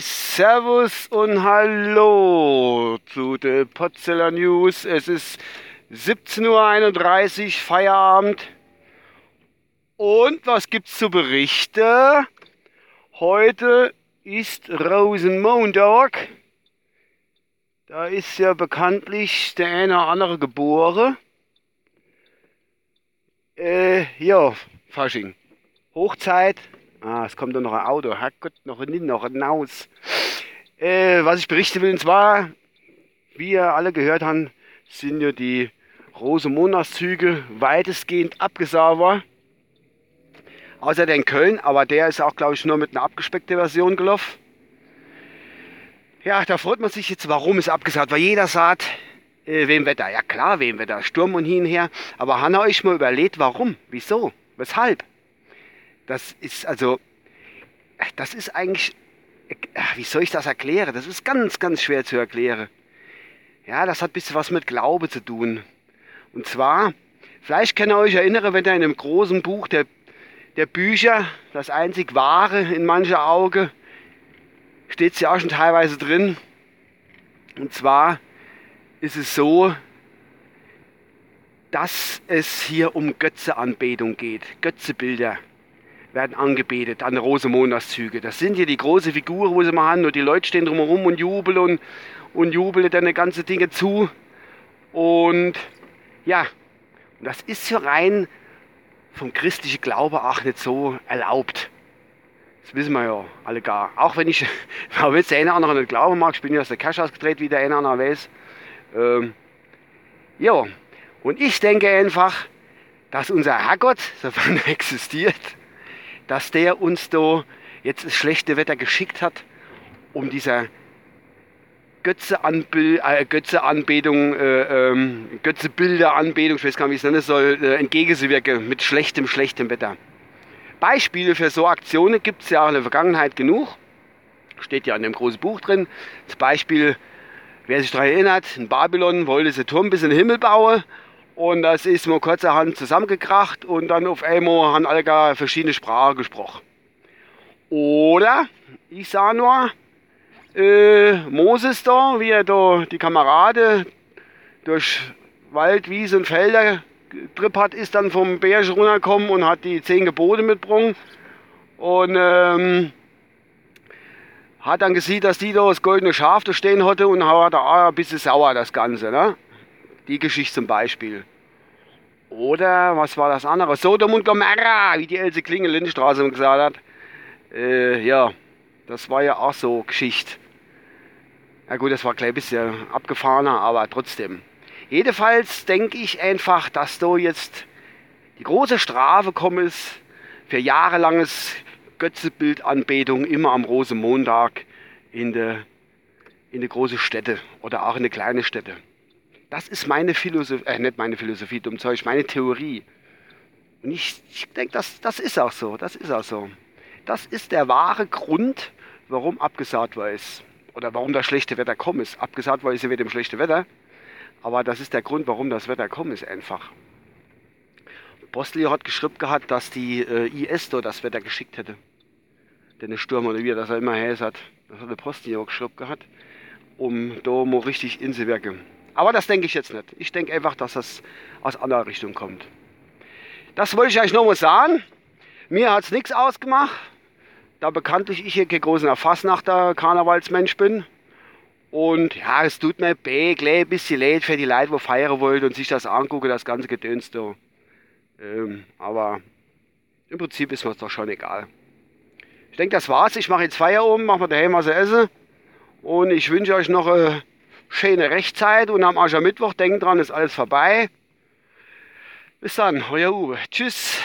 Servus und Hallo zu den Potzeller News. Es ist 17.31 Uhr, Feierabend. Und was gibt's zu berichten? Heute ist Rosenmontag. Da ist ja bekanntlich der eine oder andere geboren. Äh, ja, Fasching. Hochzeit. Ah, es kommt doch noch ein Auto. Herrgott, noch ein noch ein Haus. Äh, was ich berichten will, und zwar, wie ihr alle gehört habt, sind ja die Rosenmontagszüge weitestgehend abgesagt. Außer der in Köln, aber der ist auch, glaube ich, nur mit einer abgespeckten Version gelaufen. Ja, da freut man sich jetzt, warum es abgesagt Weil jeder sagt, äh, wem Wetter? Ja klar, wem Wetter? Sturm und hin und her. Aber Hanna euch mal überlegt, warum? Wieso? Weshalb? Das ist also, das ist eigentlich, wie soll ich das erklären? Das ist ganz, ganz schwer zu erklären. Ja, das hat ein bisschen was mit Glaube zu tun. Und zwar, vielleicht könnt ihr euch erinnern, wenn ihr in einem großen Buch der, der Bücher, das einzig wahre in mancher Auge, steht es ja auch schon teilweise drin. Und zwar ist es so, dass es hier um Götzeanbetung geht, Götzebilder werden angebetet an Rosenmontagszüge. Das sind hier die große Figur, wo sie mal haben, und die Leute stehen drumherum und jubeln und, und jubeln dann die ganze Dinge zu. Und ja, das ist ja rein vom christlichen Glaube auch nicht so erlaubt. Das wissen wir ja alle gar. Auch wenn ich, wenn jetzt der eine oder andere nicht glauben mag, ich bin ja aus der Cash ausgedreht, wie der eine oder andere weiß. Ähm, ja, und ich denke einfach, dass unser Herrgott, sofern er existiert, dass der uns da jetzt das schlechte Wetter geschickt hat, um dieser Götzeanbild, äh, Götzeanbetung, äh, ähm, Götzebilderanbetung, ich weiß gar nicht, wie ich es nennen soll, äh, entgegenzuwirken mit schlechtem, schlechtem Wetter. Beispiele für so Aktionen gibt es ja in der Vergangenheit genug. Steht ja in dem großen Buch drin. Das Beispiel, wer sich daran erinnert, in Babylon wollte sie Turm bis in den Himmel bauen und das ist mal kurzerhand zusammengekracht und dann auf einmal haben alle gar verschiedene Sprachen gesprochen. Oder, ich sah nur, äh, Moses da, wie er da die Kameraden durch Wald, Wiese und Felder Trip hat, ist dann vom Berg runtergekommen und hat die zehn Gebote mitgebracht. Und ähm, hat dann gesehen, dass die da das goldene Schaf da stehen hatte und hat da ein bisschen sauer das Ganze. Ne? Die Geschichte zum Beispiel. Oder, was war das andere? Sodom und Gomorra, wie die Else Klingel Lindstraße gesagt hat. Äh, ja, das war ja auch so Geschichte. Ja gut, das war gleich ein bisschen abgefahrener, aber trotzdem. Jedenfalls denke ich einfach, dass da jetzt die große Strafe kommen ist für jahrelanges Götzebildanbetung immer am Rosenmontag in der in eine große Städte oder auch in eine kleine Städte. Das ist meine Philosophie, äh, nicht meine Philosophie, dumm Zeug, meine Theorie. Und ich, ich denke, das, das ist auch so, das ist auch so. Das ist der wahre Grund, warum abgesagt war ist. Oder warum das schlechte Wetter kommt ist. Abgesagt war ist ja mit dem schlechten Wetter. Aber das ist der Grund, warum das Wetter kommt ist einfach. Bosli hat geschrieben gehabt, dass die äh, IS da das Wetter geschickt hätte. Den Sturm oder wie er das immer heißt hat. Das hat der auch geschrieben gehabt, um da mal richtig in sie wirken. Aber das denke ich jetzt nicht. Ich denke einfach, dass das aus anderer Richtung kommt. Das wollte ich euch noch mal sagen. Mir hat es nichts ausgemacht, da bekanntlich ich hier kein großer Fassnachter Karnevalsmensch bin. Und ja, es tut mir weh, ein bisschen leid für die Leute, die feiern wollen und sich das angucken, das ganze Gedöns da. Ähm, aber im Prinzip ist mir es doch schon egal. Ich denke, das war's. Ich mache jetzt Feierabend, mache mir daheim was zu essen. Und ich wünsche euch noch eine schöne Rechtzeit und am Aschermittwoch, denkt dran, ist alles vorbei. Bis dann, euer Uwe. Tschüss.